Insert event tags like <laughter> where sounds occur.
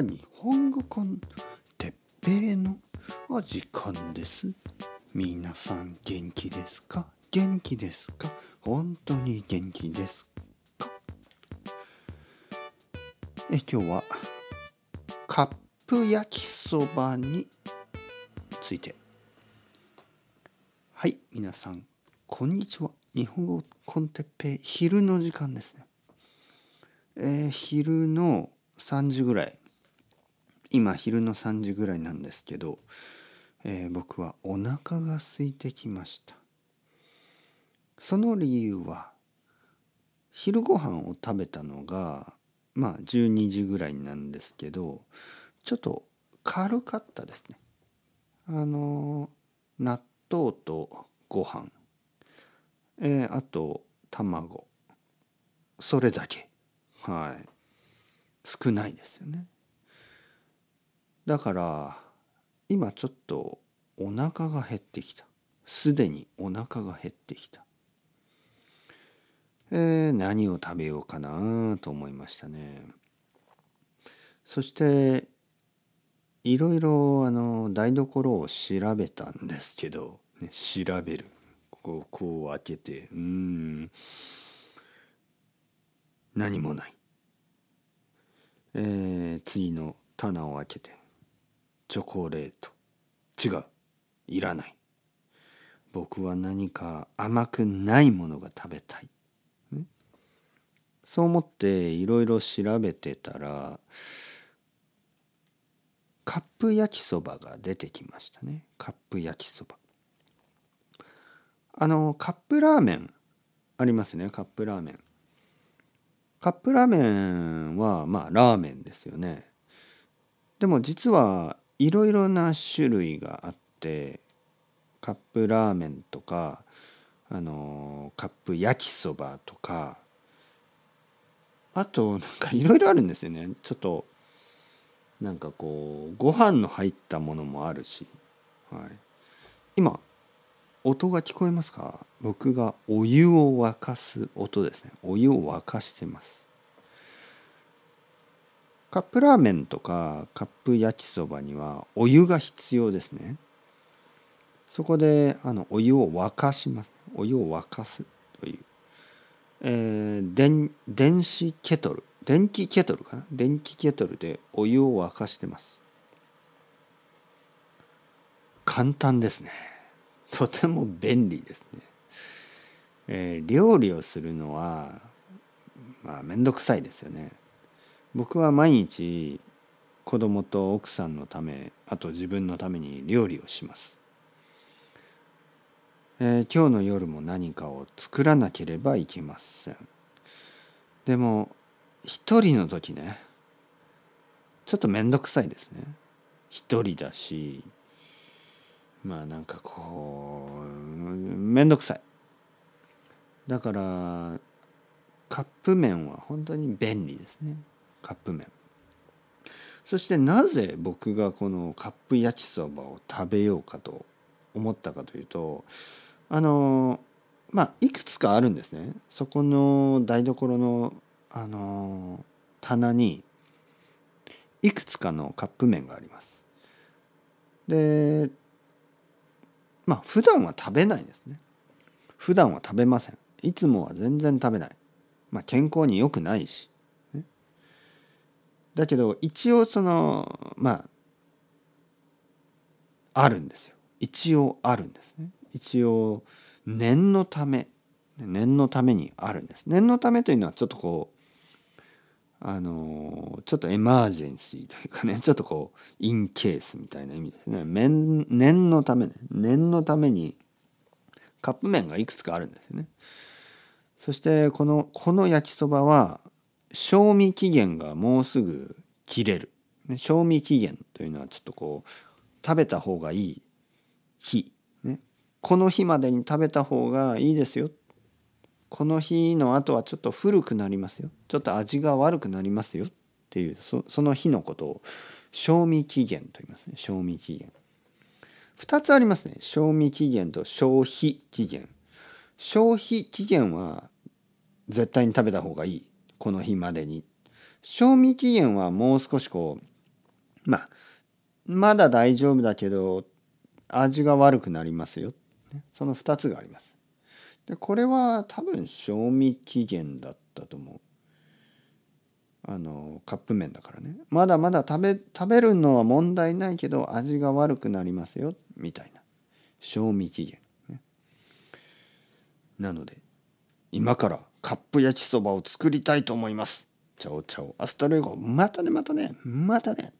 日本語コンてっぺいの時間です。皆さん元気ですか？元気ですか？本当に元気ですか？え今日はカップ焼きそばについて。はい皆さんこんにちは。日本語コンテッペイ昼の時間ですね。えー、昼の3時ぐらい。今昼の3時ぐらいなんですけど、えー、僕はお腹が空いてきました。その理由は昼ご飯を食べたのがまあ12時ぐらいなんですけどちょっと軽かったですね。あの納豆とご飯。えー、あと卵。それだけ。はい。少ないですよね。だから今ちょっとお腹が減ってきた。すでにお腹が減ってきた。えー、何を食べようかなと思いましたね。そしていろいろあの台所を調べたんですけど、ね、調べる。こうこう開けて。うん。何もない、えー、次の棚を開けて。チョコレート。違う。いらない。僕は何か甘くないものが食べたい、ね、そう思っていろいろ調べてたらカップ焼きそばが出てきましたね。カップ焼きそば。あのカップラーメンありますね。カップラーメン。カップラーメンはまあラーメンですよね。でも実はいろいろな種類があってカップラーメンとかあのカップ焼きそばとかあとなんかいろいろあるんですよね。ちょっとなんかこうご飯の入ったものもあるし、はい、今音が聞こえますか？僕がお湯を沸かす音ですね。お湯を沸かしてます。カップラーメンとかカップ焼きそばにはお湯が必要ですね。そこであのお湯を沸かします。お湯を沸かすという、えー、電電子ケトル。電気ケトルかな？電気ケトルでお湯を沸かしてます。簡単ですね。<laughs> とても便利ですね、えー、料理をするのはまあ面倒くさいですよね。僕は毎日子供と奥さんのためあと自分のために料理をします、えー、今日の夜も何かを作らなければいけません。でも一人の時ねちょっと面倒くさいですね。一人だしまあなんかこう面倒くさい。だからカップ麺は本当に便利ですね。カップ麺。そしてなぜ僕がこのカップ焼きそばを食べようかと思ったかというとあのまあいくつかあるんですね。そこの台所のあの棚にいくつかのカップ麺があります。でまあ普段は食べないですね。普段は食べません。いつもは全然食べない。まあ健康に良くないし。だけど一応そのまああるんですよ。一応あるんですね。一応念のため念のためにあるんです。念のためというのはちょっとこうあのちょっとエマージェンシーというかね <laughs> ちょっとこうインケースみたいな意味ですね。念のためね。念のためにカップ麺がいくつかあるんですよね。そしてこのこの焼きそばは賞味期限がもうすぐ切れる、賞味期限というのはちょっとこう食べた方がいい日、ね、この日までに食べた方がいいですよ。この日の後はちょっと古くなりますよ。ちょっと味が悪くなりますよ。っていうその日のことを賞味期限と言いますね。賞味期限。2つありますね。賞味期限と消費期限。消費期限は絶対に食べた方がいい。この日までに。賞味期限はもう少しこうまあまだ大丈夫だけど味が悪くなりますよ。その2つがあります。でこれは多分賞味期限だったと思う。あのカップ麺だからね。まだまだ食べ食べるのは問題ないけど味が悪くなりますよみたいな。賞味期限、なので今からカップ焼きそばを作りたいと思います。 Ciao ciao。 Hasta luego。またねまたねまたね。